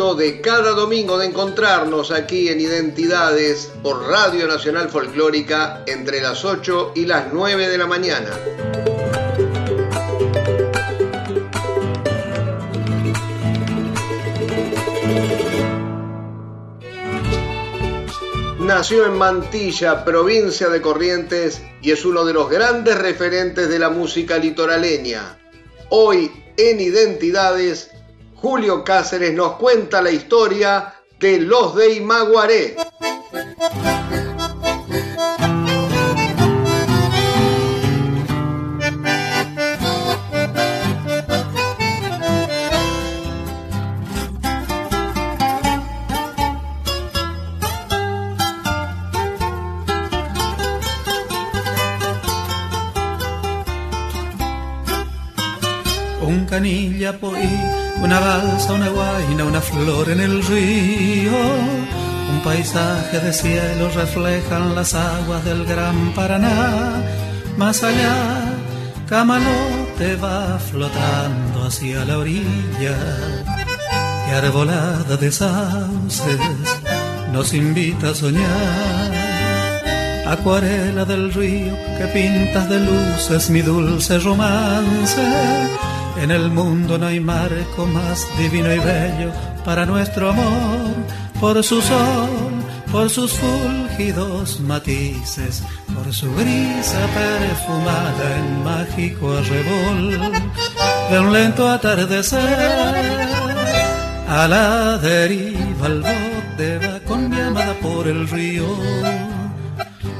De cada domingo de encontrarnos aquí en Identidades por Radio Nacional Folclórica entre las 8 y las 9 de la mañana. Nació en Mantilla, provincia de Corrientes, y es uno de los grandes referentes de la música litoraleña. Hoy en Identidades Julio Cáceres nos cuenta la historia de los de Imaguaré. Un canilla poí una balsa, una guaina, una flor en el río, un paisaje de cielo reflejan las aguas del gran Paraná. Más allá, Camalote va flotando hacia la orilla, y arbolada de sauces nos invita a soñar. Acuarela del río que pintas de luces mi dulce romance en el mundo no hay marco más divino y bello para nuestro amor, por su sol, por sus fulgidos matices, por su brisa perfumada en mágico arrebol de un lento atardecer. A la deriva el bote va con mi amada por el río,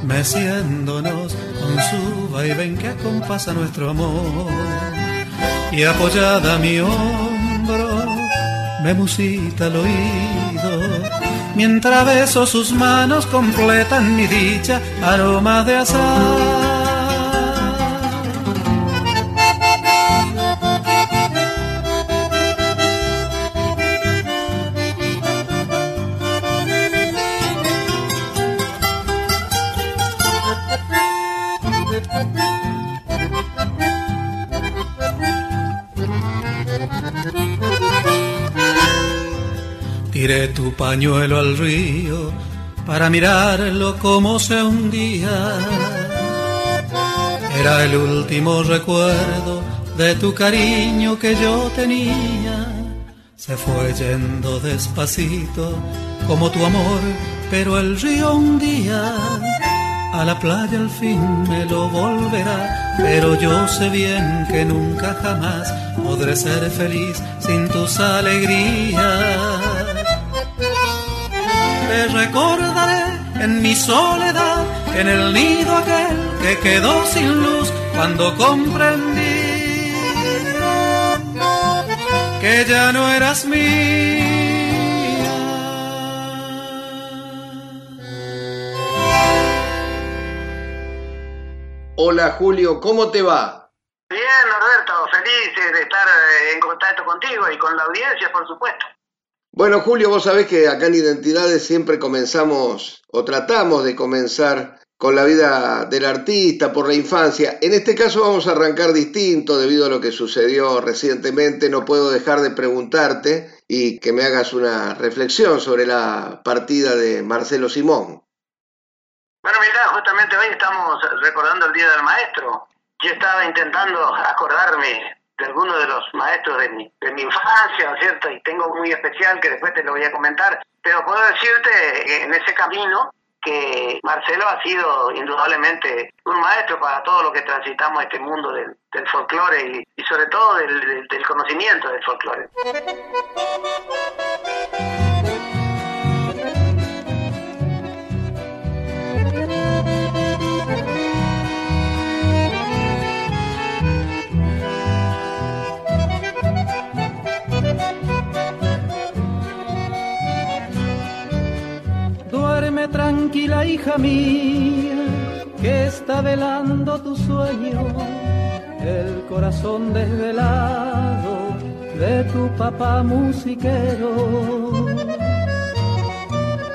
meciéndonos con su vaivén que acompasa nuestro amor y apoyada mi hombro me musita el oído. Mientras beso sus manos completan mi dicha, aroma de azar. Tu pañuelo al río para mirarlo como se hundía. Era el último recuerdo de tu cariño que yo tenía. Se fue yendo despacito como tu amor, pero el río un día a la playa al fin me lo volverá, pero yo sé bien que nunca jamás podré ser feliz sin tus alegrías te recordaré en mi soledad, en el nido aquel que quedó sin luz cuando comprendí que ya no eras mía. Hola Julio, ¿cómo te va? Bien, Norberto, feliz de estar eh, en contacto contigo y con la audiencia, por supuesto. Bueno, Julio, vos sabés que acá en Identidades siempre comenzamos o tratamos de comenzar con la vida del artista por la infancia. En este caso vamos a arrancar distinto debido a lo que sucedió recientemente. No puedo dejar de preguntarte y que me hagas una reflexión sobre la partida de Marcelo Simón. Bueno, mira, justamente hoy estamos recordando el Día del Maestro. Yo estaba intentando acordarme de algunos de los maestros de mi, de mi infancia, ¿cierto? Y tengo muy especial que después te lo voy a comentar, pero puedo decirte en ese camino que Marcelo ha sido indudablemente un maestro para todo lo que transitamos este mundo del, del folclore y, sobre todo del, del conocimiento del folclore. Mira, hija mía, que está velando tu sueño, el corazón desvelado de tu papá musiquero.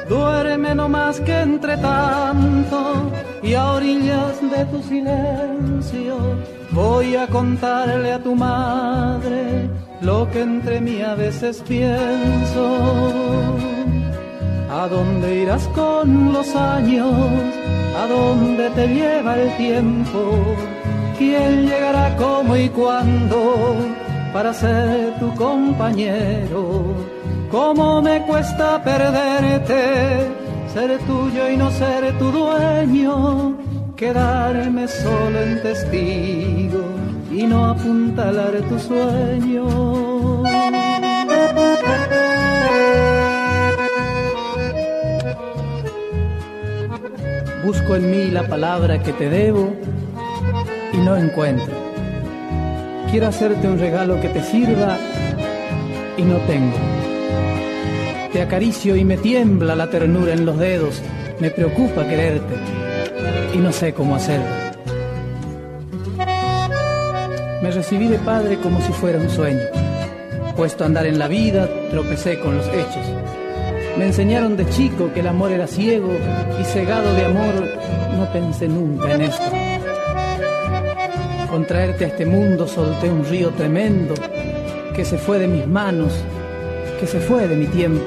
Duerme no más que entre tanto y a orillas de tu silencio voy a contarle a tu madre lo que entre mí a veces pienso. ¿A dónde irás con los años? ¿A dónde te lleva el tiempo? ¿Quién llegará cómo y cuándo para ser tu compañero? ¿Cómo me cuesta perderte? Ser tuyo y no ser tu dueño, quedarme solo en testigo y no apuntalar tu sueño. Busco en mí la palabra que te debo y no encuentro. Quiero hacerte un regalo que te sirva y no tengo. Te acaricio y me tiembla la ternura en los dedos. Me preocupa quererte y no sé cómo hacerlo. Me recibí de padre como si fuera un sueño. Puesto a andar en la vida, tropecé con los hechos. Me enseñaron de chico que el amor era ciego y cegado de amor no pensé nunca en esto. Con traerte a este mundo solté un río tremendo que se fue de mis manos, que se fue de mi tiempo.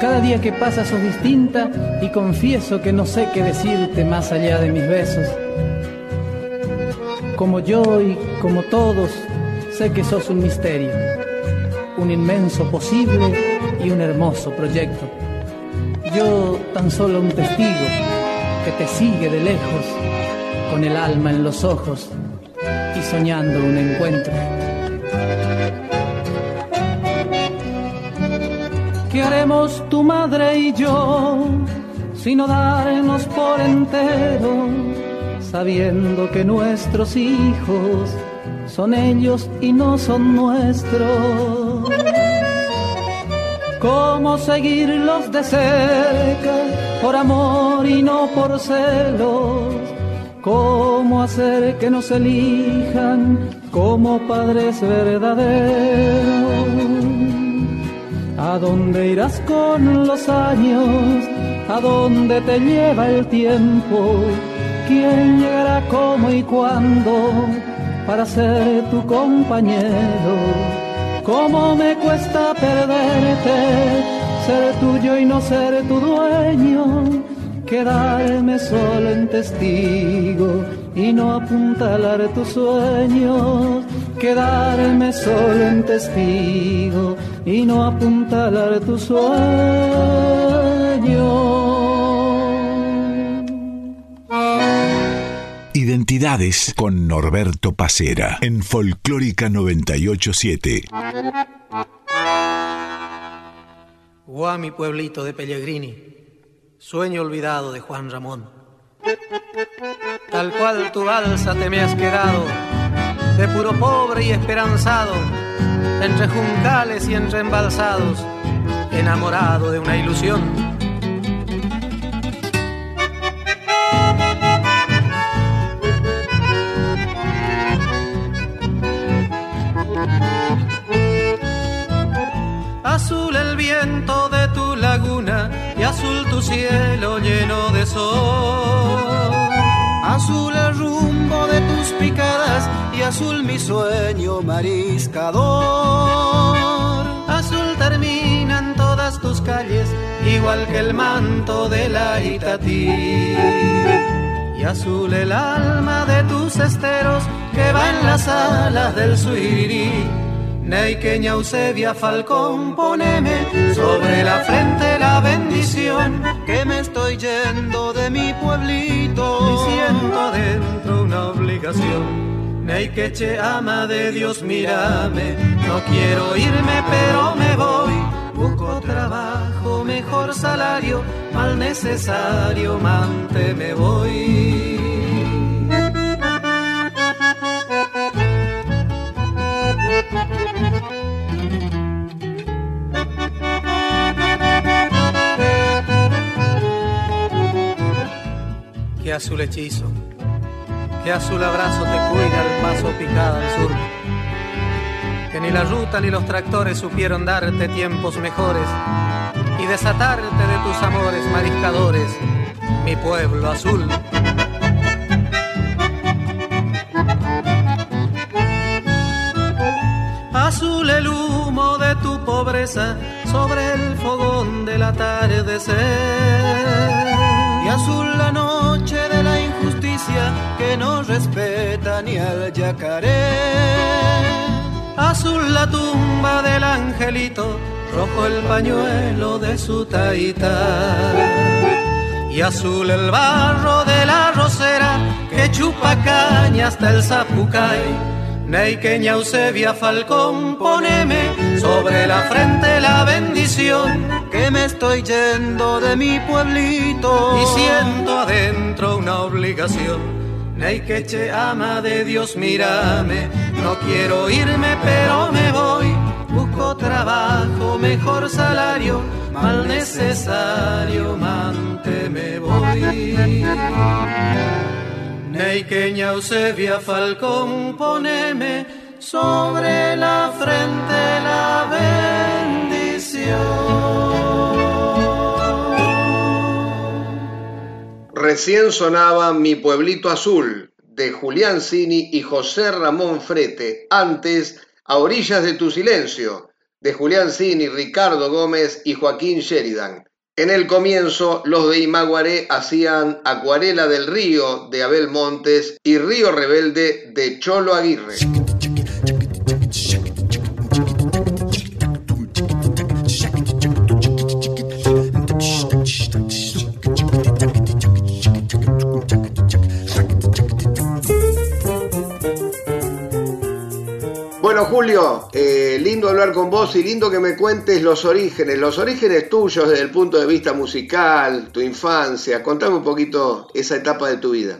Cada día que pasa sos distinta y confieso que no sé qué decirte más allá de mis besos. Como yo y como todos, sé que sos un misterio, un inmenso posible y un hermoso proyecto. Yo tan solo un testigo que te sigue de lejos, con el alma en los ojos y soñando un encuentro. ¿Qué haremos tu madre y yo sino darnos por entero, sabiendo que nuestros hijos son ellos y no son nuestros? Cómo seguirlos de cerca, por amor y no por celos, cómo hacer que nos elijan como padres verdaderos. ¿A dónde irás con los años? ¿A dónde te lleva el tiempo? ¿Quién llegará cómo y cuándo para ser tu compañero? Cómo me cuesta perderte, ser tuyo y no ser tu dueño, quedarme solo en testigo y no apuntalar tus sueños, quedarme solo en testigo y no apuntalar tus sueños. Con Norberto Pacera en Folclórica 987. Guá, mi pueblito de Pellegrini, sueño olvidado de Juan Ramón. Tal cual tu balsa te me has quedado, de puro pobre y esperanzado, entre juncales y entre embalsados, enamorado de una ilusión cielo lleno de sol. Azul el rumbo de tus picadas y azul mi sueño mariscador. Azul terminan todas tus calles igual que el manto de la Itatí. Y azul el alma de tus esteros que va en las alas del suirí Neiqueña Eusebia Falcón, poneme sobre la frente la bendición, me estoy yendo de mi pueblito y siento dentro una obligación. Neiqueche ama de Dios, mírame, no quiero irme pero me voy. Busco trabajo, mejor salario, mal necesario, mante me voy. Qué azul hechizo, qué azul abrazo te cuida el paso picada del sur. Que ni la ruta ni los tractores supieron darte tiempos mejores y desatarte de tus amores mariscadores, mi pueblo azul. Azul el humo de tu pobreza sobre el fogón del atardecer. Y azul la noche de la injusticia que no respeta ni al yacaré. Azul la tumba del angelito, rojo el pañuelo de su taita. Y azul el barro de la rosera que chupa caña hasta el zapucay Neiqueña Eusebia Falcón, poneme sobre la frente la bendición que me estoy yendo de mi pueblito y siento adentro una obligación. Neikeche ama de Dios, mírame, no quiero irme pero me voy. Busco trabajo, mejor salario, mal necesario, mante me voy. Neiqueña Eusebia Falcón, poneme sobre la frente la bendición. Recién sonaba Mi Pueblito Azul de Julián Cini y José Ramón Frete, antes A Orillas de tu Silencio de Julián Cini, Ricardo Gómez y Joaquín Sheridan. En el comienzo, los de Imaguaré hacían Acuarela del Río de Abel Montes y Río Rebelde de Cholo Aguirre. Bueno, Julio, eh, lindo hablar con vos y lindo que me cuentes los orígenes, los orígenes tuyos desde el punto de vista musical, tu infancia. Contame un poquito esa etapa de tu vida.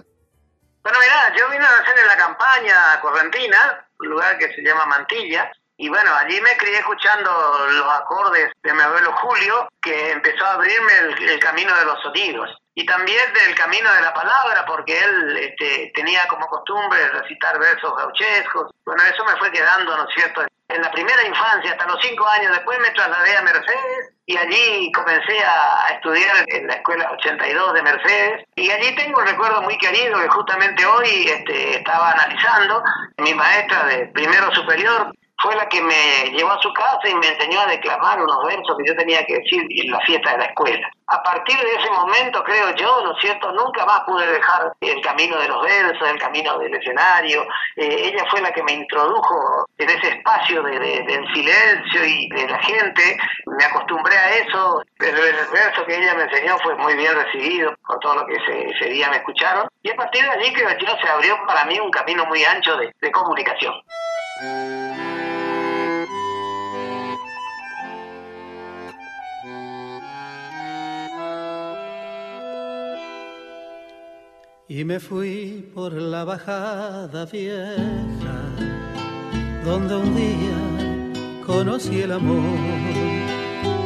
Bueno, mirá, yo vine a nacer en la campaña correntina, un lugar que se llama Mantilla, y bueno, allí me crié escuchando los acordes de mi abuelo Julio, que empezó a abrirme el camino de los sonidos y también del camino de la palabra, porque él este, tenía como costumbre recitar versos gauchescos. Bueno, eso me fue quedando, ¿no es cierto? En la primera infancia, hasta los cinco años, después me trasladé a Mercedes y allí comencé a estudiar en la escuela 82 de Mercedes y allí tengo un recuerdo muy querido que justamente hoy este, estaba analizando. Mi maestra de primero superior fue la que me llevó a su casa y me enseñó a declamar unos versos que yo tenía que decir en la fiesta de la escuela. A partir de ese momento, creo yo, ¿no es cierto?, nunca más pude dejar el camino de los versos, el camino del escenario. Eh, ella fue la que me introdujo en ese espacio de, del silencio y de la gente. Me acostumbré a eso. El, verso que ella me enseñó fue muy bien recibido por todo lo que ese, día me escucharon. Y a partir de allí, creo yo, se abrió para mí un camino muy ancho de, de comunicación. Y me fui por la bajada vieja, donde un día conocí el amor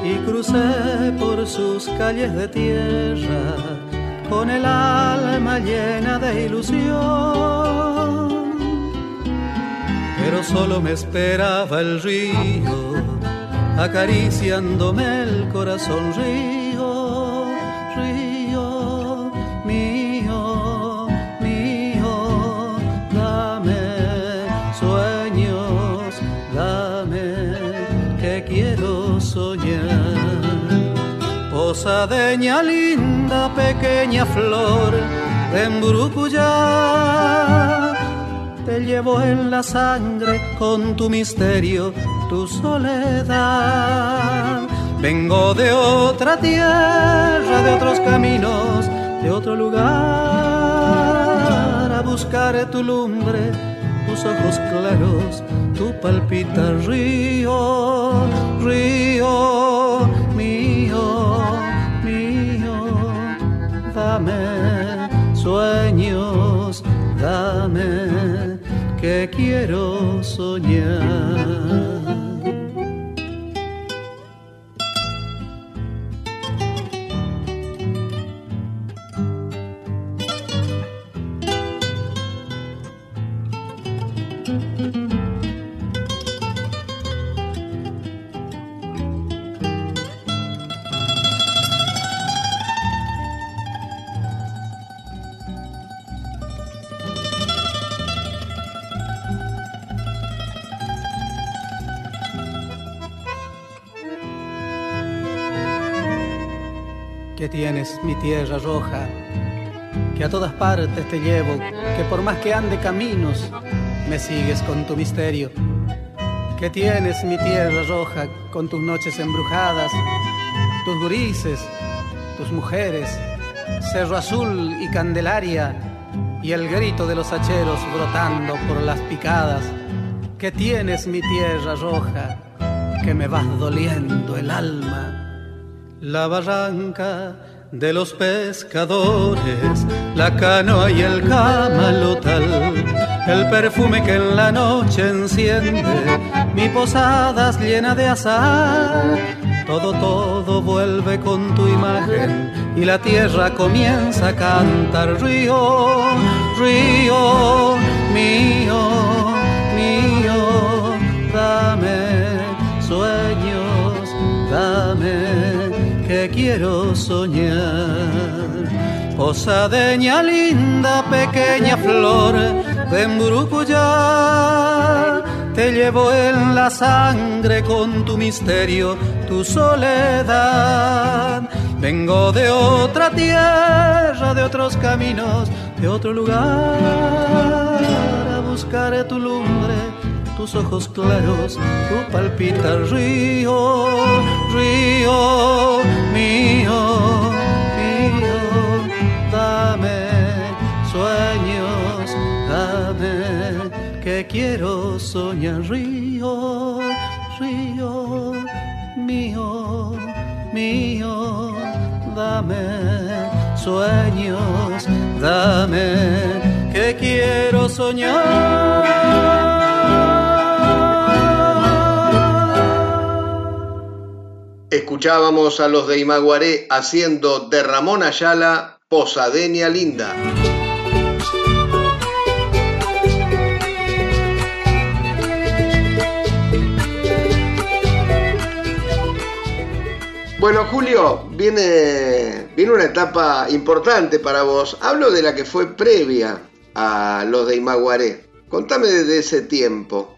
y crucé por sus calles de tierra con el alma llena de ilusión. Pero solo me esperaba el río, acariciándome el corazón río, Posadeña linda, pequeña flor de Embrucuyá. Te llevo en la sangre con tu misterio, tu soledad. Vengo de otra tierra, de otros caminos, de otro lugar, a buscar tu lumbre, tus ojos claros, tu palpita río, río dame sueños, dame que quiero soñar. Roja, que a todas partes te llevo, que por más que ande caminos, me sigues con tu misterio, que tienes mi tierra roja con tus noches embrujadas, tus gurises, tus mujeres, Cerro Azul y Candelaria, y el grito de los hacheros brotando por las picadas, que tienes mi tierra roja, que me vas doliendo el alma. La barranca de los pescadores, la canoa y el camalotal, el perfume que en la noche enciende mi posadas llena de azar. Todo, todo vuelve con tu imagen y la tierra comienza a cantar. Río, río mío, mío, quiero soñar. Posadeña linda, pequeña flor de Mburucuyá, te llevo en la sangre con tu misterio, tu soledad. Vengo de otra tierra, de otros caminos, de otro lugar, a buscar tu lumbre tus ojos claros, tu palpita río, río mío, mío, dame sueños, dame que quiero soñar río, río mío, mío, dame sueños, dame que quiero soñar. Escuchábamos a los de Imaguaré haciendo de Ramón Ayala Posadeña Linda. Bueno, Julio, viene, viene una etapa importante para vos. Hablo de la que fue previa a los de Imaguaré. Contame de ese tiempo.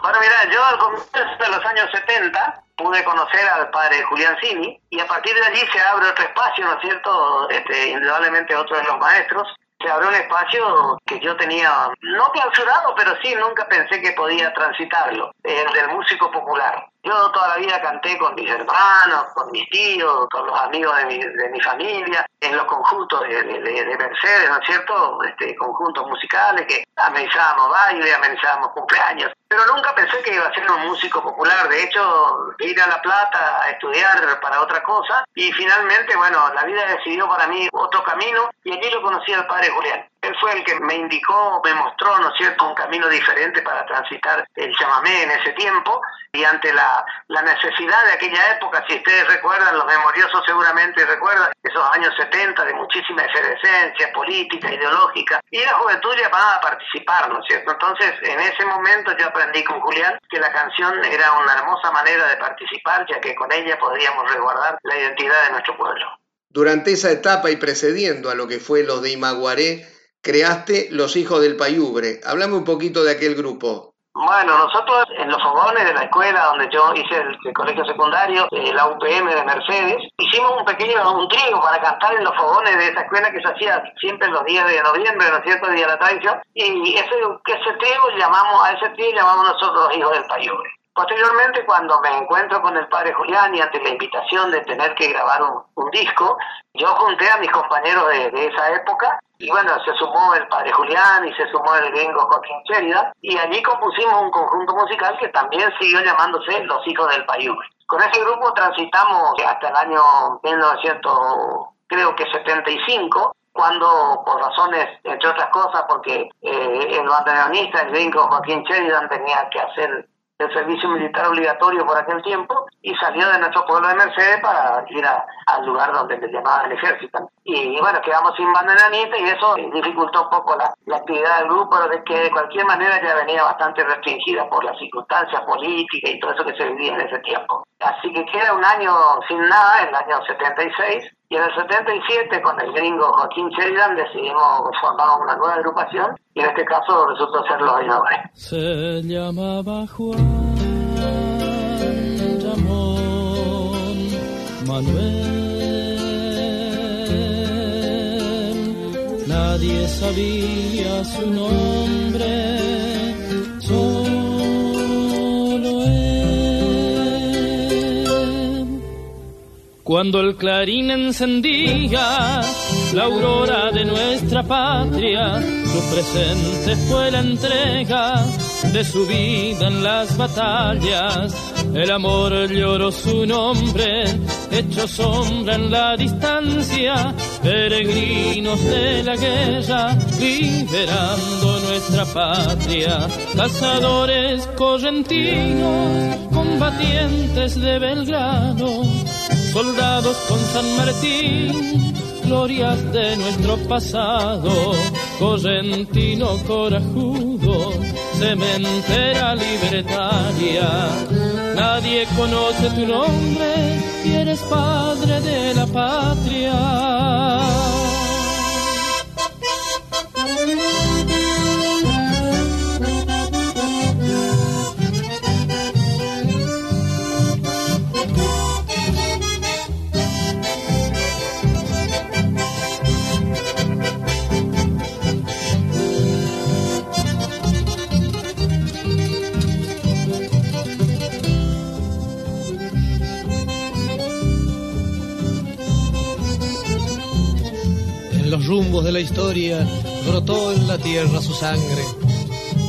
Bueno, mira, yo al comienzo de los años 70 pude conocer al padre Julián Cini y a partir de allí se abre otro espacio, ¿no es cierto? Este, indudablemente otro de los maestros. Se abrió un espacio que yo tenía, no clausurado, pero sí, nunca pensé que podía transitarlo, el del músico popular. Yo toda la vida canté con mis hermanos, con mis tíos, con los amigos de mi, de mi familia, en los conjuntos de, de, Mercedes, ¿no es cierto? Este, conjuntos musicales que amenizábamos baile, amenizábamos cumpleaños. Pero nunca pensé que iba a ser un músico popular. De hecho, ir a La Plata a estudiar para otra cosa. Y finalmente, bueno, la vida decidió para mí otro camino y allí lo conocí al padre Julián. Él fue el que me indicó, me mostró, ¿no es cierto?, un camino diferente para transitar el chamamé en ese tiempo y ante la, la necesidad de aquella época, si ustedes recuerdan, los memoriosos seguramente recuerdan, esos años 70 de muchísima efervescencia política, ideológica, y la juventud llamada a participar, ¿no es cierto? Entonces, en ese momento yo aprendí con Julián que la canción era una hermosa manera de participar, ya que con ella podríamos resguardar la identidad de nuestro pueblo. Durante esa etapa y precediendo a lo que fue los de Imaguaré, creaste Los Hijos del Payubre. Hablame un poquito de aquel grupo. Bueno, nosotros en los fogones de la escuela donde yo hice el, colegio secundario, eh, la UPM de Mercedes, hicimos un pequeño un trío para cantar en los fogones de esa escuela que se hacía siempre los días de noviembre, ¿no es cierto?, Día de la Tradición. Y ese, ese trío llamamos, a ese trío llamamos nosotros los hijos del Payubre. Posteriormente, cuando me encuentro con el padre Julián y ante la invitación de tener que grabar un, disco, yo junté a mis compañeros de, esa época y bueno, se sumó el padre Julián y se sumó el gringo Joaquín Cherida y allí compusimos un conjunto musical que también siguió llamándose Los Hijos del Payubre. Con ese grupo transitamos hasta el año 1900, creo que 75, cuando por razones, entre otras cosas, porque eh, el bandoneonista, el gringo Joaquín Sheridan tenía que hacer el servicio militar obligatorio por aquel tiempo y salió de nuestro pueblo de Mercedes para ir al lugar donde le llamaban el ejército. Y, bueno, quedamos sin banderanita y eso dificultó un poco la, actividad del grupo, de que de cualquier manera ya venía bastante restringida por las circunstancias políticas y todo eso que se vivía en ese tiempo. Así que queda un año sin nada, el año 76, y en el 77, con el gringo Joaquín Sheridan, decidimos formar una nueva agrupación y en este caso resultó ser Los Bailadores. Se llamaba Juan Ramón Manuel. Nadie sabía su nombre Cuando el clarín encendía la aurora de nuestra patria, su presente fue la entrega de su vida en las batallas. El amor lloró su nombre, hecho sombra en la distancia, peregrinos de la guerra, liberando nuestra patria, cazadores correntinos, combatientes de Belgrano, soldados con San Martín glorias de nuestro pasado, correntino corajudo, cementera libertaria. Nadie conoce tu nombre y eres padre de la patria. La historia brotó en la tierra su sangre.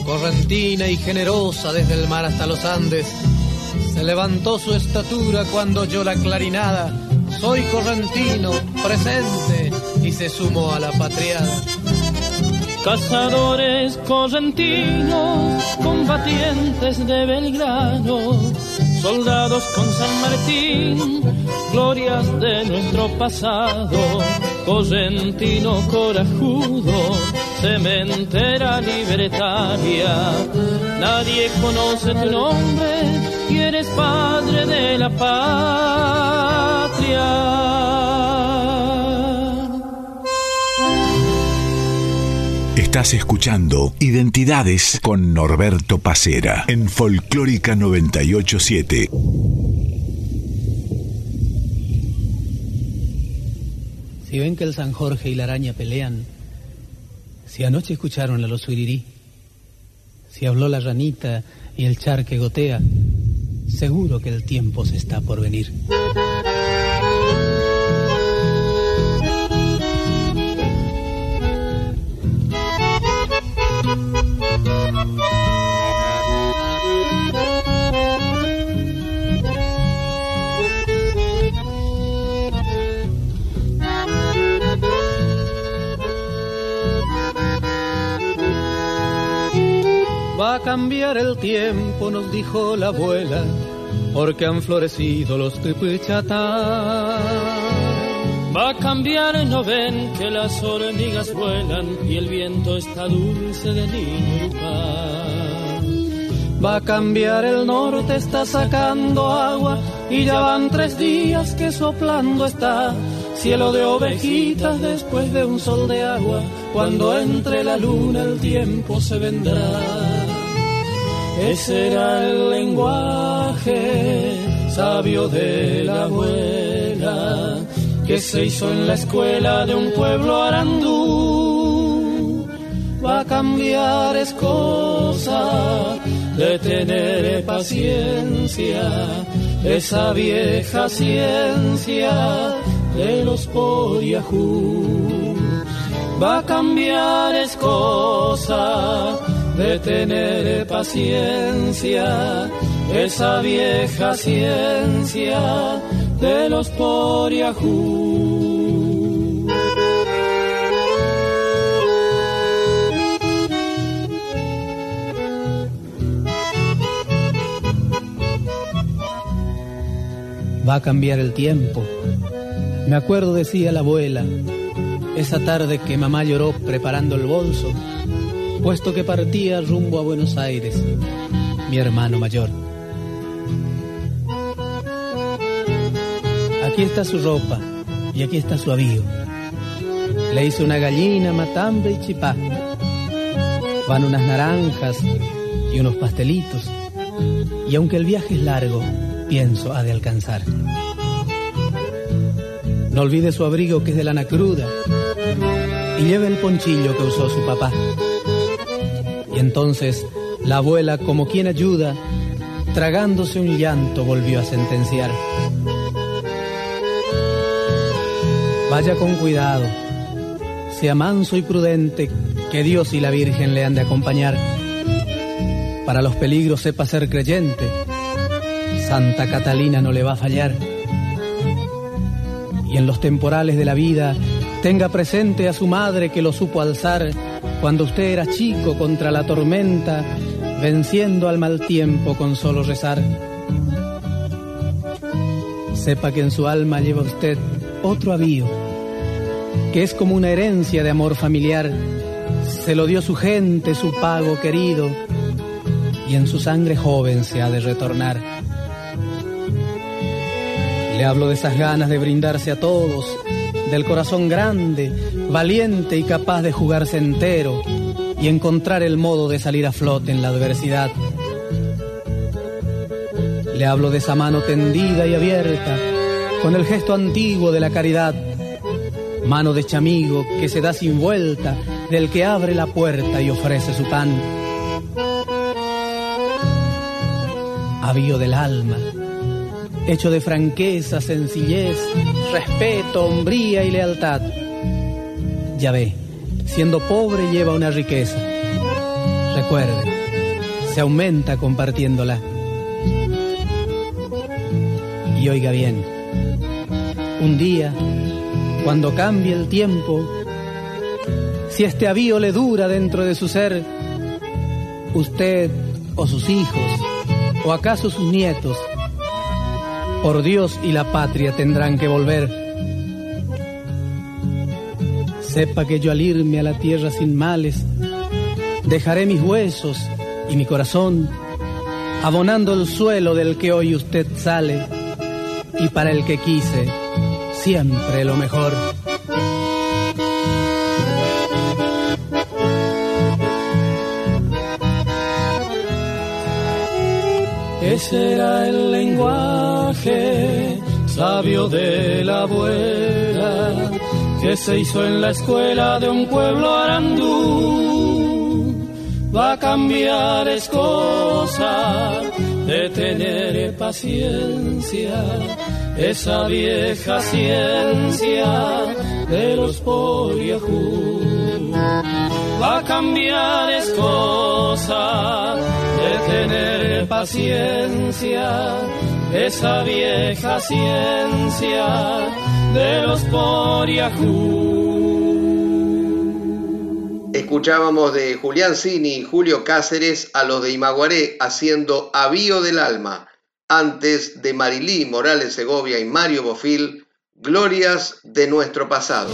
Correntina y generosa desde el mar hasta los Andes, se levantó su estatura cuando oyó la clarinada. Soy correntino, presente, y se sumó a la patriada. Cazadores correntinos, combatientes de Belgrano, soldados con San Martín, glorias de nuestro pasado correntino corajudo, cementera libertaria. Nadie conoce tu nombre y eres padre de la patria. Estás escuchando Identidades con Norberto Pacera en Folclórica 987. Si ven que el San Jorge y la araña pelean, si anoche escucharon a los suirirí, si habló la ranita y el charque gotea, seguro que el tiempo se está por venir. Va a cambiar el tiempo, nos dijo la abuela, porque han florecido los tripichatá. Va a cambiar, no ven que las hormigas vuelan y el viento está dulce de niño Va a cambiar el norte, está sacando agua y ya van tres días que soplando está. Cielo de ovejitas después de un sol de agua, cuando entre la luna el tiempo se vendrá. Ese era el lenguaje sabio de la abuela que se hizo en la escuela de un pueblo arandú. Va a cambiar es cosa de tener paciencia, esa vieja ciencia de los poriajú. Va a cambiar es cosa de tener paciencia, esa vieja ciencia de los poriajú. Va a cambiar el tiempo. Me acuerdo, decía la abuela, esa tarde que mamá lloró preparando el bolso puesto que partía rumbo a Buenos Aires, mi hermano mayor. Aquí está su ropa y aquí está su avigo. Le hice una gallina, matambre y chipá. Van unas naranjas y unos pastelitos. Y aunque el viaje es largo, pienso ha de alcanzar. No olvide su abrigo que es de lana cruda y lleve el ponchillo que usó su papá. Y entonces la abuela, como quien ayuda, tragándose un llanto, volvió a sentenciar. Vaya con cuidado, sea manso y prudente, que Dios y la Virgen le han de acompañar. Para los peligros sepa ser creyente, Santa Catalina no le va a fallar. Y en los temporales de la vida, tenga presente a su madre que lo supo alzar cuando usted era chico contra la tormenta, venciendo al mal tiempo con solo rezar. Sepa que en su alma lleva usted otro avío, que es como una herencia de amor familiar. Se lo dio su gente, su pago querido, y en su sangre joven se ha de retornar. Le hablo de esas ganas de brindarse a todos, del corazón grande, valiente y capaz de jugarse entero y encontrar el modo de salir a flote en la adversidad. Le hablo de esa mano tendida y abierta, con el gesto antiguo de la caridad, mano de chamigo que se da sin vuelta, del que abre la puerta y ofrece su pan. Avío del alma, hecho de franqueza, sencillez, respeto, hombría y lealtad. Ya ve, siendo pobre lleva una riqueza. Recuerde, se aumenta compartiéndola. Y oiga bien, un día, cuando cambie el tiempo, si este avío le dura dentro de su ser, usted o sus hijos, o acaso sus nietos, por Dios y la patria tendrán que volver. Sepa que yo al irme a la tierra sin males, dejaré mis huesos y mi corazón, abonando el suelo del que hoy usted sale, y para el que quise, siempre lo mejor. Ese era el lenguaje sabio de la abuela que se hizo en la escuela de un pueblo arandú. Va a cambiar es cosa de tener paciencia, esa vieja ciencia de los poliajú. Va a cambiar es cosa tener paciencia, esa vieja ciencia de los poriajú. Escuchábamos de Julián Cini y Julio Cáceres a los de Imaguaré haciendo Avío del Alma, antes de Marilí Morales Segovia y Mario Bofil, Glorias de nuestro pasado.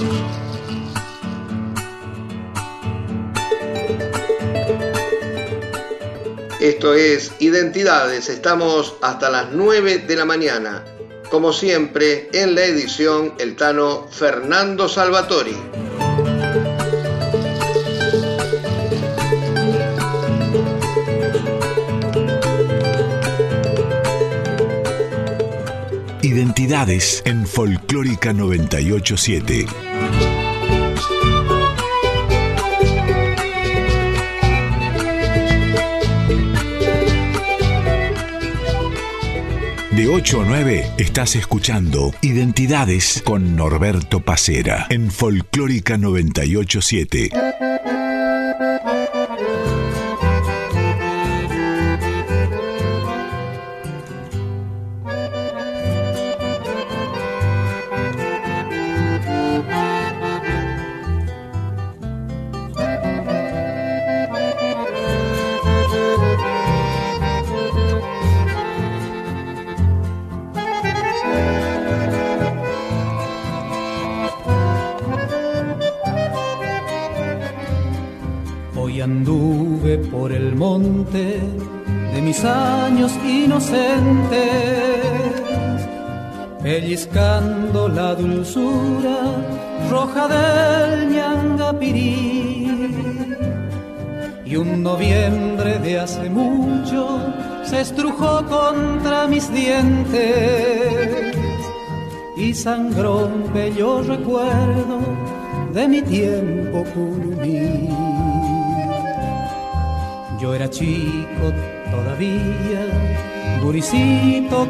Esto es Identidades, estamos hasta las 9 de la mañana. Como siempre, en la edición, el tano Fernando Salvatori. Identidades en Folclórica 987. 8 a 9 estás escuchando Identidades con Norberto Pacera en Folclórica 987.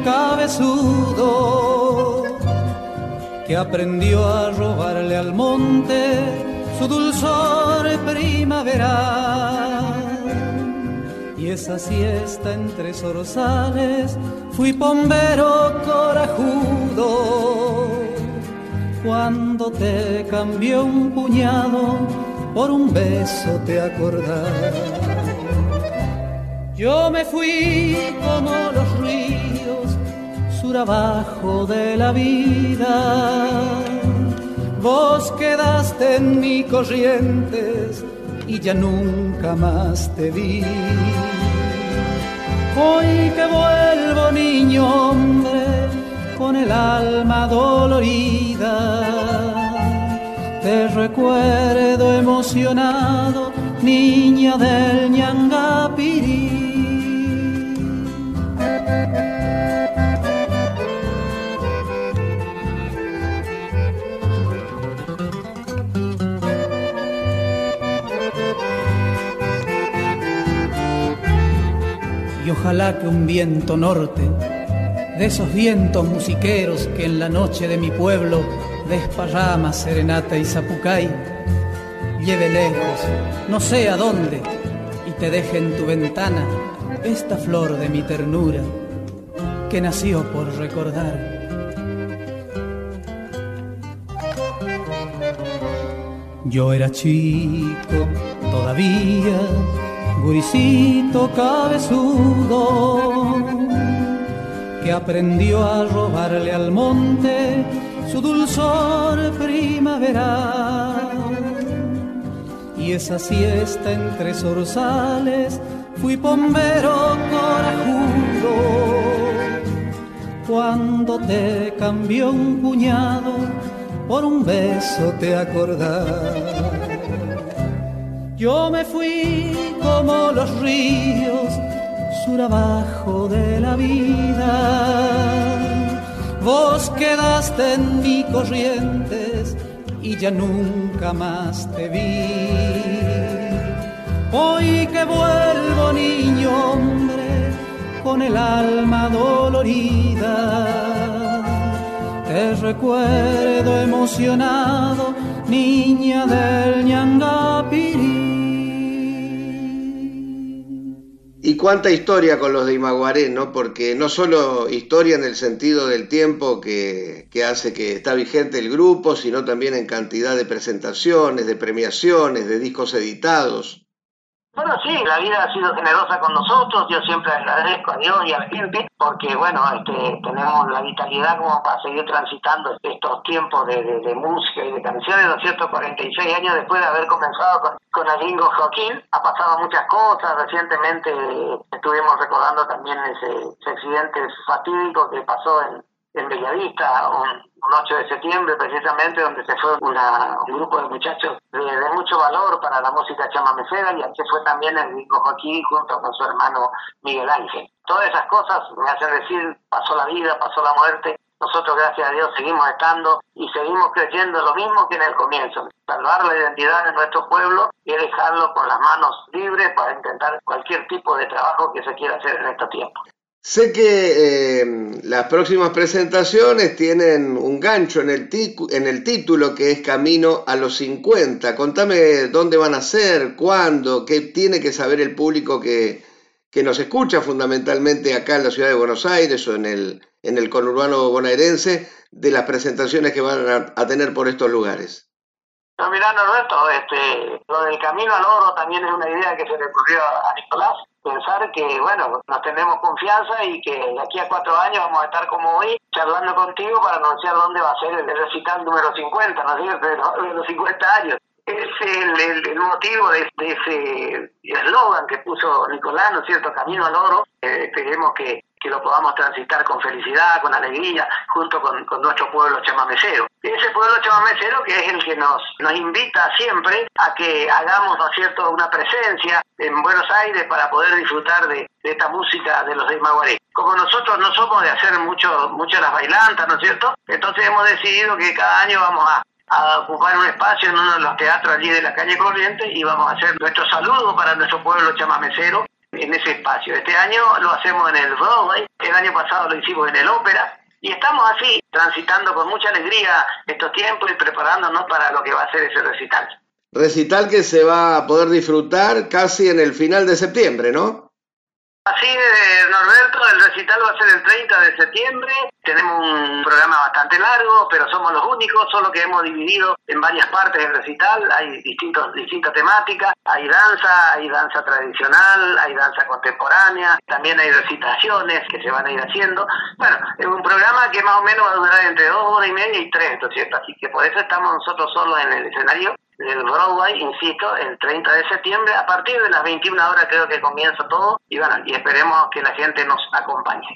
Cabezudo, que aprendió a robarle al monte su dulzor primaveral. Y esa siesta entre zorzales fui pombero corajudo cuando te cambió un puñado por un beso te acordás. Yo me fui como los sur abajo de la vida. Vos quedaste en mi corrientes y ya nunca más te vi. Hoy que vuelvo niño hombre con el alma dolorida. Te recuerdo emocionado, niña del ñangapirí. Ojalá que un viento norte de esos vientos musiqueros que en la noche de mi pueblo desparrama serenata y zapucay, lleve lejos, no sé a dónde, y te deje en tu ventana esta flor de mi ternura que nació por recordar. Yo era chico todavía, guricito cabezudo que aprendió a robarle al monte su dulzor primaveral. Y esa siesta entre zorzales fui pombero corajudo cuando te cambió un puñado por un beso te acordás. Yo me fui como los ríos sur abajo de la vida. Vos quedaste en mi corrientes y ya nunca más te vi. Hoy que vuelvo niño hombre con el alma dolorida, te recuerdo emocionado, niña del ñangapirí. Cuánta historia con los de Imaguaré, ¿no? Porque no solo historia en el sentido del tiempo que, que, hace que está vigente el grupo, sino también en cantidad de presentaciones, de premiaciones, de discos editados. Bueno, sí, la vida ha sido generosa con nosotros, yo siempre agradezco a Dios y a la gente, porque bueno, este, tenemos la vitalidad como para seguir transitando estos tiempos de, de, música y de canciones, ¿no es cierto? 46 años después de haber comenzado con, con Alingo Joaquín, ha pasado muchas cosas, recientemente estuvimos recordando también ese accidente fatídico que pasó en, en Bellavista, un, un 8 de septiembre precisamente, donde se fue una, un grupo de muchachos de, mucho valor para la música chamamecera y aquí fue también el disco Joaquín junto con su hermano Miguel Ángel. Todas esas cosas me hacen decir, pasó la vida, pasó la muerte, nosotros gracias a Dios seguimos estando y seguimos creciendo lo mismo que en el comienzo, salvar la identidad de nuestro pueblo y dejarlo con las manos libres para intentar cualquier tipo de trabajo que se quiera hacer en estos tiempos. Sé que eh, las próximas presentaciones tienen un gancho en el, en el título que es Camino a los 50. Contame dónde van a ser, cuándo, qué tiene que saber el público que, nos escucha fundamentalmente acá en la ciudad de Buenos Aires o en el, en el conurbano bonaerense de las presentaciones que van a, a tener por estos lugares. No, mirá, Norberto, este, lo del camino al oro también es una idea que se le ocurrió a Nicolás pensar que, bueno, nos tenemos confianza y que de aquí a cuatro años vamos a estar como hoy charlando contigo para anunciar dónde va a ser el recital número 50, ¿no es cierto?, de los, de los 50 años. Es el, el, motivo de, de ese eslogan que puso Nicolás, ¿no es cierto?, Camino al Oro. Eh, esperemos que, que lo podamos transitar con felicidad, con alegría, junto con, con, nuestro pueblo chamamecero. Ese pueblo chamamecero que es el que nos, nos invita siempre a que hagamos, ¿no es cierto?, una presencia en Buenos Aires para poder disfrutar de, de esta música de los de Maguaré. Como nosotros no somos de hacer mucho, mucho las bailantas, ¿no es cierto?, entonces hemos decidido que cada año vamos a a ocupar un espacio en uno de los teatros allí de la calle Corriente y vamos a hacer nuestro saludo para nuestro pueblo chamamecero en ese espacio. Este año lo hacemos en el Broadway, el año pasado lo hicimos en el Ópera y estamos así transitando con mucha alegría estos tiempos y preparándonos para lo que va a ser ese recital. Recital que se va a poder disfrutar casi en el final de septiembre, ¿no? Así es, Norberto, el recital va a ser el 30 de septiembre. Tenemos un programa bastante largo, pero somos los únicos, solo que hemos dividido en varias partes el recital. Hay distintos, distintas temáticas. Hay danza, hay danza tradicional, hay danza contemporánea, también hay recitaciones que se van a ir haciendo. Bueno, es un programa que más o menos va a durar entre dos horas y media y tres, ¿no es cierto? Así que por eso estamos nosotros solos en el escenario del Broadway, insisto, el 30 de septiembre, a partir de las 21 horas creo que comienza todo y bueno, y esperemos que la gente nos acompañe.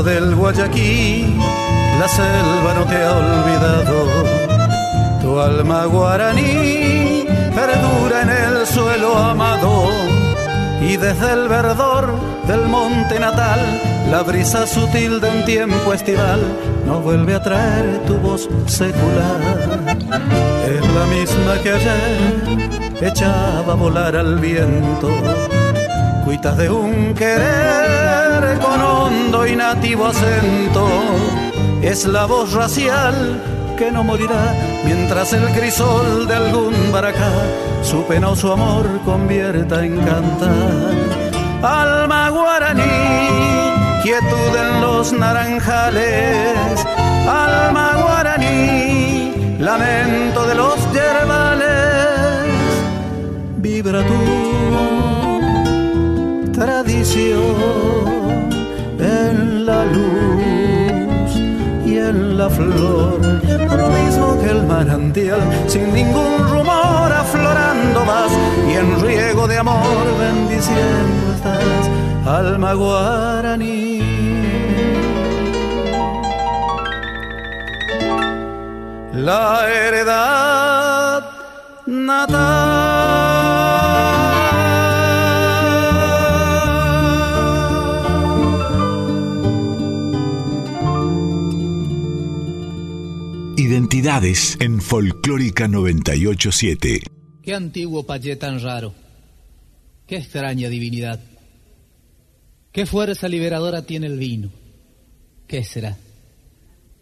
Del Guayaquil, la selva no te ha olvidado. Tu alma guaraní perdura en el suelo amado. Y desde el verdor del monte natal, la brisa sutil de un tiempo estival no vuelve a traer tu voz secular. Es la misma que ayer echaba a volar al viento, cuitas de un querer con y nativo acento. Es la voz racial que no morirá mientras el crisol de algún baracá su penoso amor convierta en cantar. Alma guaraní, quietud en los naranjales, alma guaraní, lamento de los yerbales, vibra tu en la luz y en la flor, lo mismo que el manantial, sin ningún rumor aflorando vas y en riego de amor bendiciendo estás, alma guaraní. La heredad natal. Identidades en Folclórica 987. Qué antiguo payé tan raro. Qué extraña divinidad. Qué fuerza liberadora tiene el vino. ¿Qué será?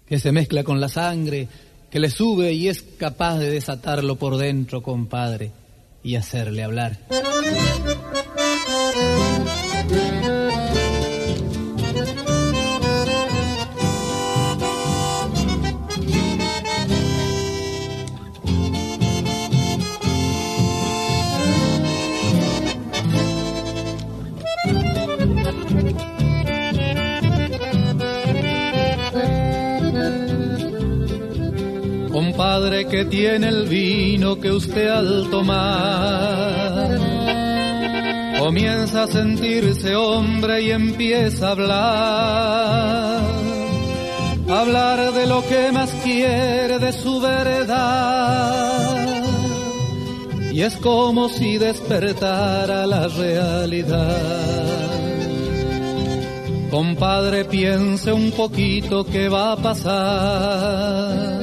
Que se mezcla con la sangre, que le sube y es capaz de desatarlo por dentro, compadre, y hacerle hablar. Padre que tiene el vino que usted al tomar comienza a sentirse hombre y empieza a hablar, hablar de lo que más quiere, de su verdad. y es como si despertara la realidad. Compadre, piense un poquito qué va a pasar.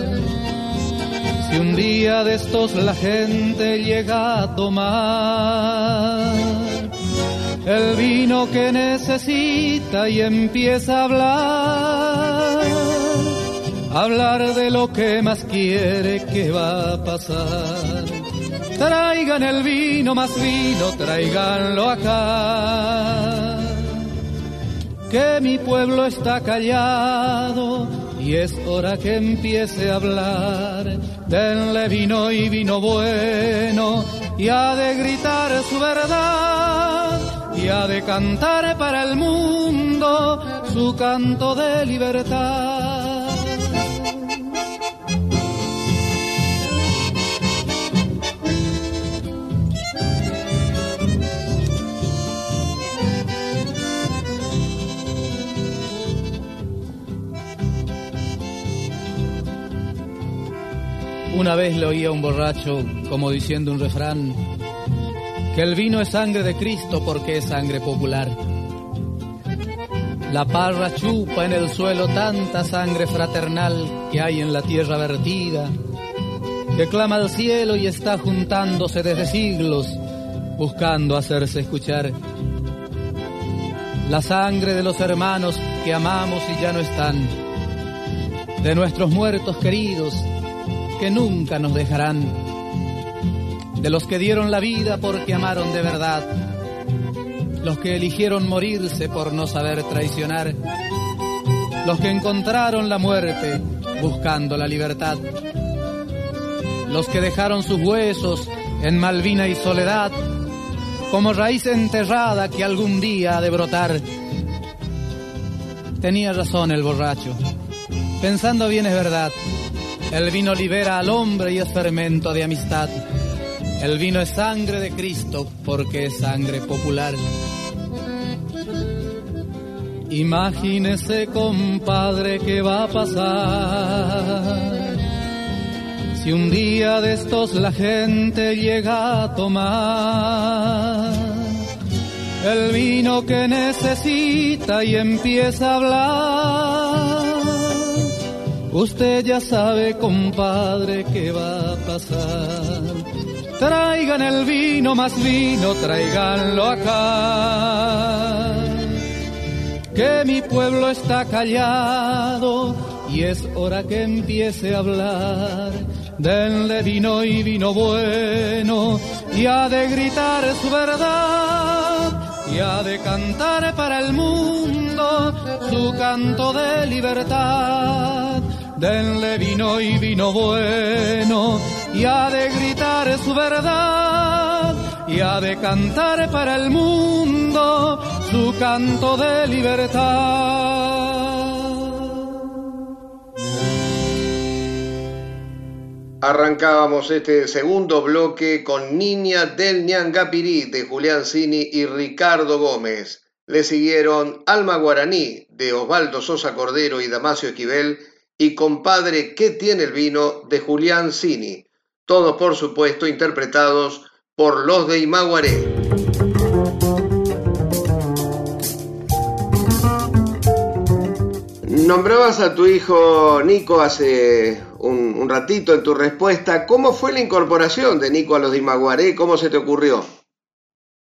Si un día de estos la gente llega a tomar. El vino que necesita y empieza a hablar, hablar de lo que más quiere que va a pasar. Traigan el vino más vino, traiganlo acá. Que mi pueblo está callado y es hora que empiece a hablar. Denle vino y vino bueno y ha de gritar su verdad y ha de cantar para el mundo su canto de libertad. Una vez le oía un borracho como diciendo un refrán, que el vino es sangre de Cristo porque es sangre popular. La parra chupa en el suelo tanta sangre fraternal que hay en la tierra vertida, que clama al cielo y está juntándose desde siglos, buscando hacerse escuchar. La sangre de los hermanos que amamos y ya no están, de nuestros muertos queridos, que nunca nos dejarán, de los que dieron la vida porque amaron de verdad, los que eligieron morirse por no saber traicionar, los que encontraron la muerte buscando la libertad, los que dejaron sus huesos en Malvina y soledad, como raíz enterrada que algún día ha de brotar. Tenía razón el borracho. Pensando bien es verdad. El vino libera al hombre y es fermento de amistad. El vino es sangre de Cristo porque es sangre popular. Imagínese, compadre, qué va a pasar. Si un día de estos la gente llega a tomar el vino que necesita y empieza a hablar Usted ya sabe, compadre, qué va a pasar. Traigan el vino más vino, traiganlo acá. Que mi pueblo está callado y es hora que empiece a hablar. Denle vino y vino bueno y ha de gritar su verdad y ha de cantar para el mundo su canto de libertad denle vino y vino bueno, y ha de gritar su verdad, y ha de cantar para el mundo su canto de libertad. Arrancábamos este segundo bloque con Niña del Ñangapirí de Julián Cini y Ricardo Gómez. Le siguieron Alma Guaraní de Osvaldo Sosa Cordero y Damasio Esquivel y Compadre, ¿qué tiene el vino? de Julián Cini, todos por supuesto interpretados por los de Imaguaré. Nombrabas a tu hijo Nico hace un, ratito en tu respuesta. ¿Cómo fue la incorporación de Nico a los de Imaguaré? ¿Cómo se te ocurrió?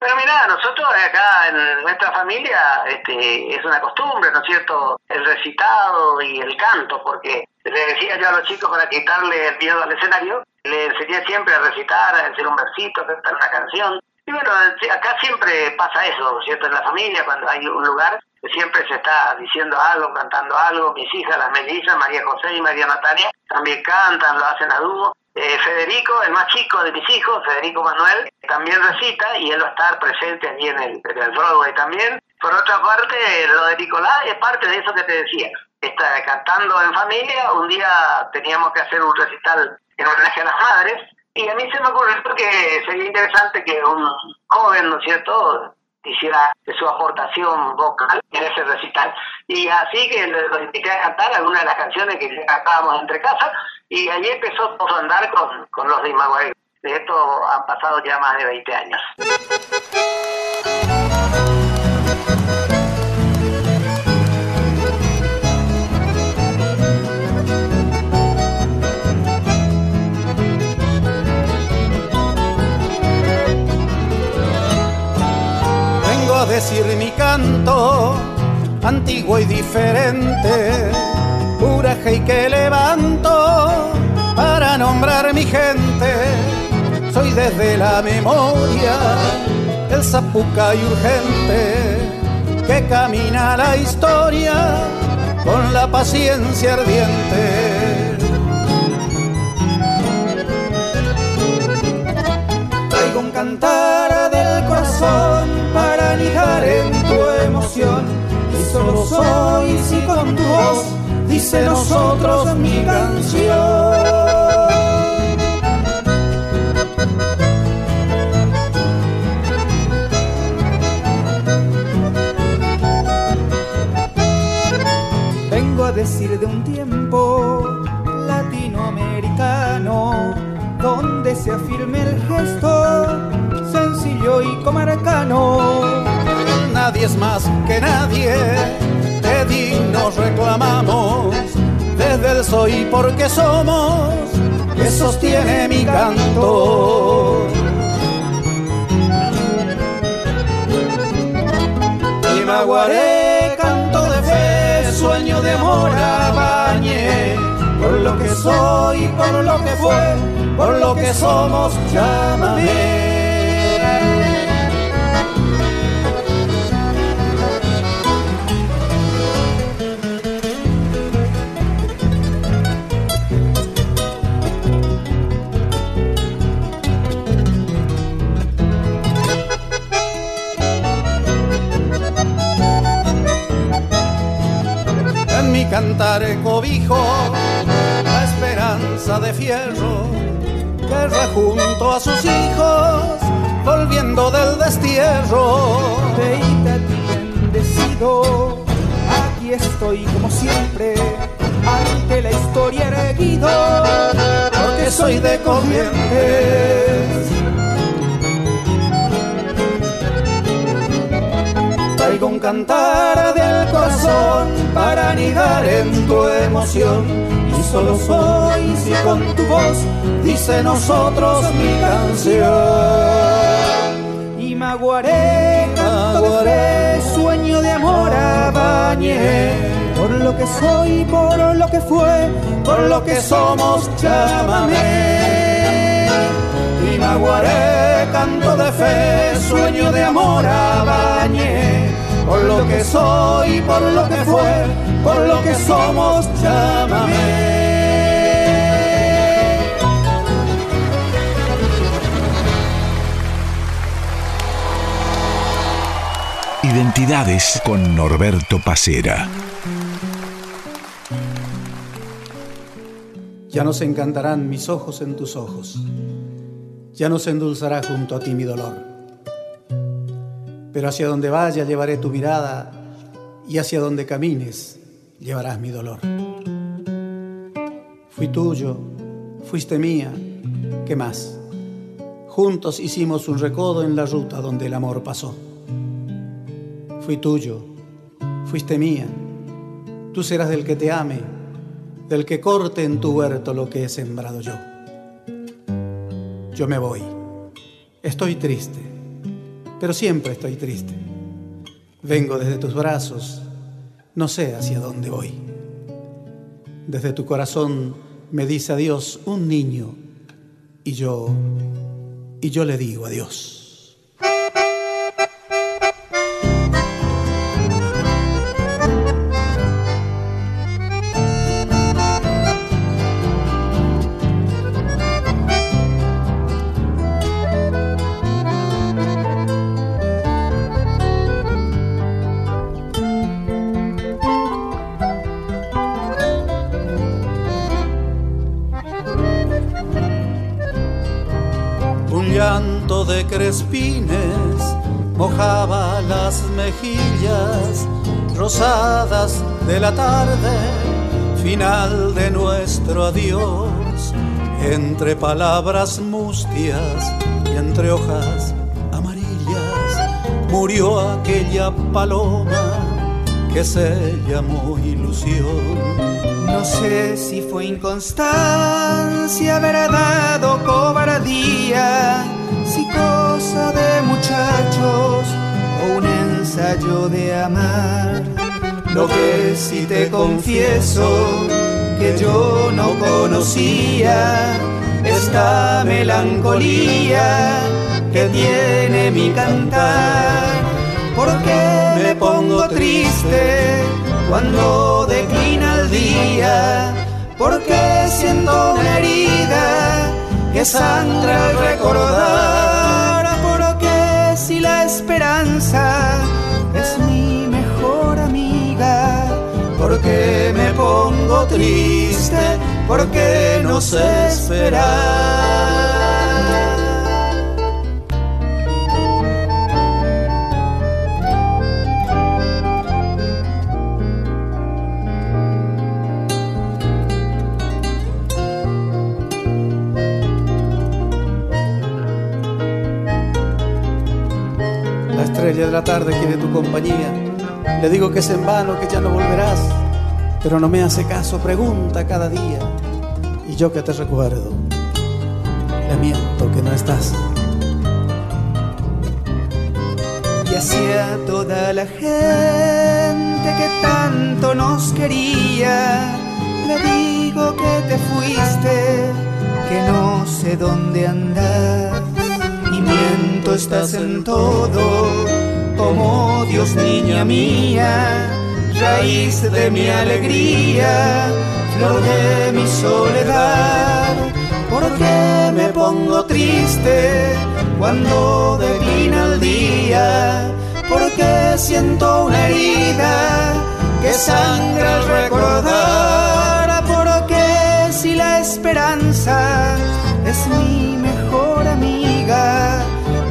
Pero mira, nosotros acá en nuestra familia este, es una costumbre, ¿no es cierto? El recitado y el canto, porque le decía yo a los chicos para quitarle el miedo al escenario, le enseñé siempre a recitar, a decir un versito, a cantar una canción. Y bueno, acá siempre pasa eso, ¿no es cierto? En la familia, cuando hay un lugar, siempre se está diciendo algo, cantando algo. Mis hijas, las mellizas, María José y María Natalia, también cantan, lo hacen a dúo. Eh, Federico, el más chico de mis hijos, Federico Manuel, también recita y él va a estar presente allí en el, en Broadway también. Por otra parte, lo de Nicolás es parte de eso que te decía. Está cantando en familia, un día teníamos que hacer un recital en homenaje a las madres y a mí se me ocurrió que sería interesante que un joven, ¿no es cierto?, hiciera su aportación vocal en ese recital. Y así que lo invité a cantar algunas de las canciones que cantábamos entre casa y allí empezó a andar con, con los de Imaguay. de esto han pasado ya más de 20 años. Decir mi canto, antiguo y diferente, puraje y que levanto para nombrar mi gente. Soy desde la memoria el zapuca y urgente que camina la historia con la paciencia ardiente. Traigo un cantar del corazón en tu emoción y solo soy si con tu voz dice nosotros mi canción. Vengo a decir de un tiempo latinoamericano donde se afirme el gesto sencillo y comarcano. Es más que nadie dignos reclamamos, desde el soy porque somos, que sostiene mi canto. Y maguaré, canto de fe, sueño de amor bañé, por lo que soy, por lo que fue, por lo que somos, llámame. Cobijo, la esperanza de fierro, guerra junto a sus hijos, volviendo del destierro. Veíte bendecido, aquí estoy como siempre, ante la historia erguido, porque soy de Corrientes traigo un cantar del corazón para anidar en tu emoción. Y solo soy si con tu voz dice nosotros mi canción. Y maguaré, maguaré, sueño de amor bañé. Por lo que soy, por lo que fue, por lo que somos, llámame. Y maguaré, canto de fe, sueño de amor bañé por lo que soy, por lo que fue, por lo que somos, llámame. Identidades con Norberto Pacera. Ya no se encantarán mis ojos en tus ojos. Ya no se endulzará junto a ti mi dolor pero hacia donde vaya llevaré tu mirada y hacia donde camines llevarás mi dolor. Fui tuyo, fuiste mía, ¿qué más? Juntos hicimos un recodo en la ruta donde el amor pasó. Fui tuyo, fuiste mía, tú serás del que te ame, del que corte en tu huerto lo que he sembrado yo. Yo me voy, estoy triste pero siempre estoy triste. Vengo desde tus brazos, no sé hacia dónde voy. Desde tu corazón me dice adiós un niño y yo y yo le digo adiós. Crespines mojaba las mejillas rosadas de la tarde, final de nuestro adiós. entre palabras mustias y entre hojas amarillas murió aquella paloma que se llamó ilusión. No sé si fue inconstancia, verdad o cobardía, de muchachos o un ensayo de amar. Lo que sí te confieso que yo no conocía esta melancolía que tiene mi cantar. Porque me pongo triste cuando declina el día, porque siento una herida que sangra al recordar, si esperanza es mi mejor amiga, porque me pongo triste, porque no sé esperar. Estrella de la tarde quiere tu compañía. Le digo que es en vano, que ya no volverás, pero no me hace caso, pregunta cada día. Y yo que te recuerdo, le miento que no estás. Y hacia toda la gente que tanto nos quería, le digo que te fuiste, que no sé dónde andar estás en todo, como Dios niña mía, raíz de mi alegría, flor de mi soledad, porque me pongo triste cuando declina el día, porque siento una herida que sangra al recordar, porque si la esperanza es mi mejor amiga,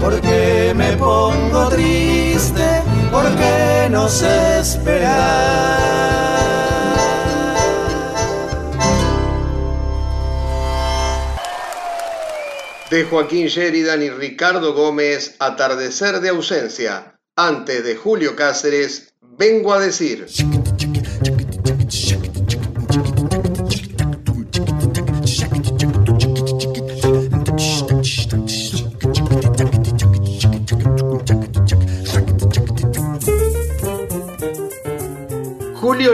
porque me pongo triste, porque no sé esperar. De Joaquín Sheridan y Ricardo Gómez, Atardecer de ausencia. Antes de Julio Cáceres, vengo a decir.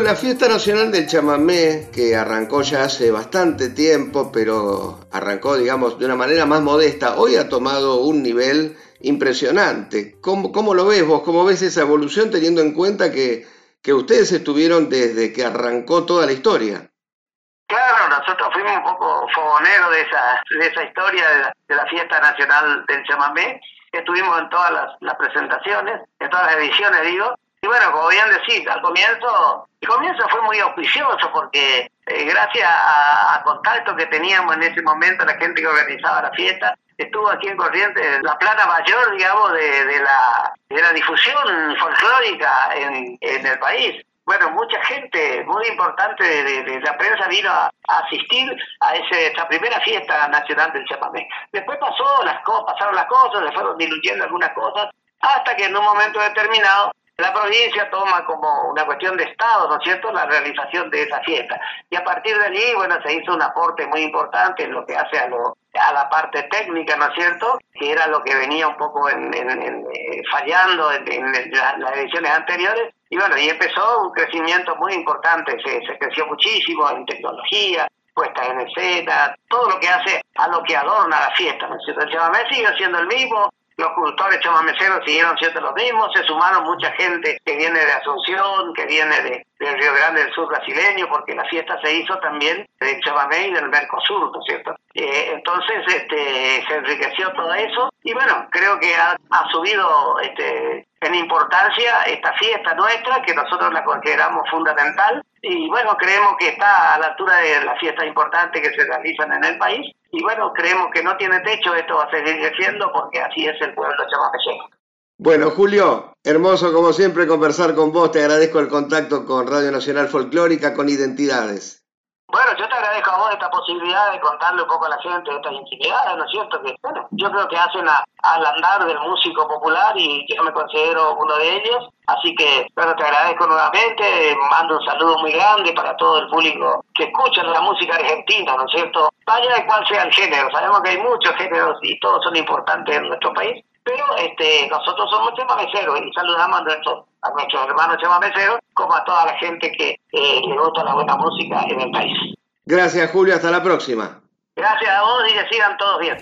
La fiesta nacional del chamamé, que arrancó ya hace bastante tiempo, pero arrancó, digamos, de una manera más modesta, hoy ha tomado un nivel impresionante. ¿Cómo, lo ves vos? ¿Cómo ves esa evolución teniendo en cuenta que, que ustedes estuvieron desde que arrancó toda la historia? Claro, nosotros fuimos un poco fogoneros de esa, de esa historia de la, de la fiesta nacional del chamamé. Estuvimos en todas las, las presentaciones, en todas las ediciones, digo, y bueno, como bien decís, al comienzo, el comienzo fue muy auspicioso porque eh, gracias a, contacto que teníamos en ese momento, la gente que organizaba la fiesta, estuvo aquí en Corrientes la plana mayor, digamos, de, de, la, de la difusión folclórica en, el país. Bueno, mucha gente muy importante de, de, la prensa vino a, a asistir a ese, esa primera fiesta nacional del chamamé. Después pasó las cosas, pasaron las cosas, se fueron diluyendo algunas cosas, hasta que en un momento determinado la provincia toma como una cuestión de Estado, ¿no es cierto?, la realización de esa fiesta. Y a partir de allí, bueno, se hizo un aporte muy importante en lo que hace a, lo, a la parte técnica, ¿no es cierto?, que era lo que venía un poco en, eh, fallando en, las ediciones anteriores. Y bueno, y empezó un crecimiento muy importante, se, se creció muchísimo en tecnología, puesta en escena, todo lo que hace a lo que adorna la fiesta, ¿no es cierto? El chamamé sigue siendo el mismo, los cultores chamameceros siguieron siendo los mismos, se sumaron mucha gente que viene de Asunción, que viene de, del Río Grande del Sur brasileño, porque la fiesta se hizo también del chamamé y del Mercosur, ¿no es cierto? Eh, entonces este, se enriqueció todo eso y bueno, creo que ha, ha subido este, en importancia esta fiesta nuestra, que nosotros la consideramos fundamental y bueno, creemos que está a la altura de las fiestas importantes que se realizan en el país y bueno, creemos que no tiene techo, esto va a seguir creciendo porque así es el pueblo chamapecheco. Bueno, Julio, hermoso como siempre conversar con vos. Te agradezco el contacto con Radio Nacional Folclórica, con Identidades. Bueno, yo te agradezco a vos esta posibilidad de contarle un poco a la gente estas intimidades, ¿no es cierto? Que, bueno, yo creo que hacen al andar del músico popular y yo me considero uno de ellos. Así que, bueno, te agradezco nuevamente, mando un saludo muy grande para todo el público que escucha la música argentina, ¿no es cierto? Vaya de cuál sea el género, sabemos que hay muchos géneros y todos son importantes en nuestro país, pero este, nosotros somos chamameceros y saludamos a nuestros, a nuestros hermanos chamameceros como a toda la gente que eh, le gusta la buena música en el país. Gracias Julio, hasta la próxima. Gracias a vos y que sigan todos bien.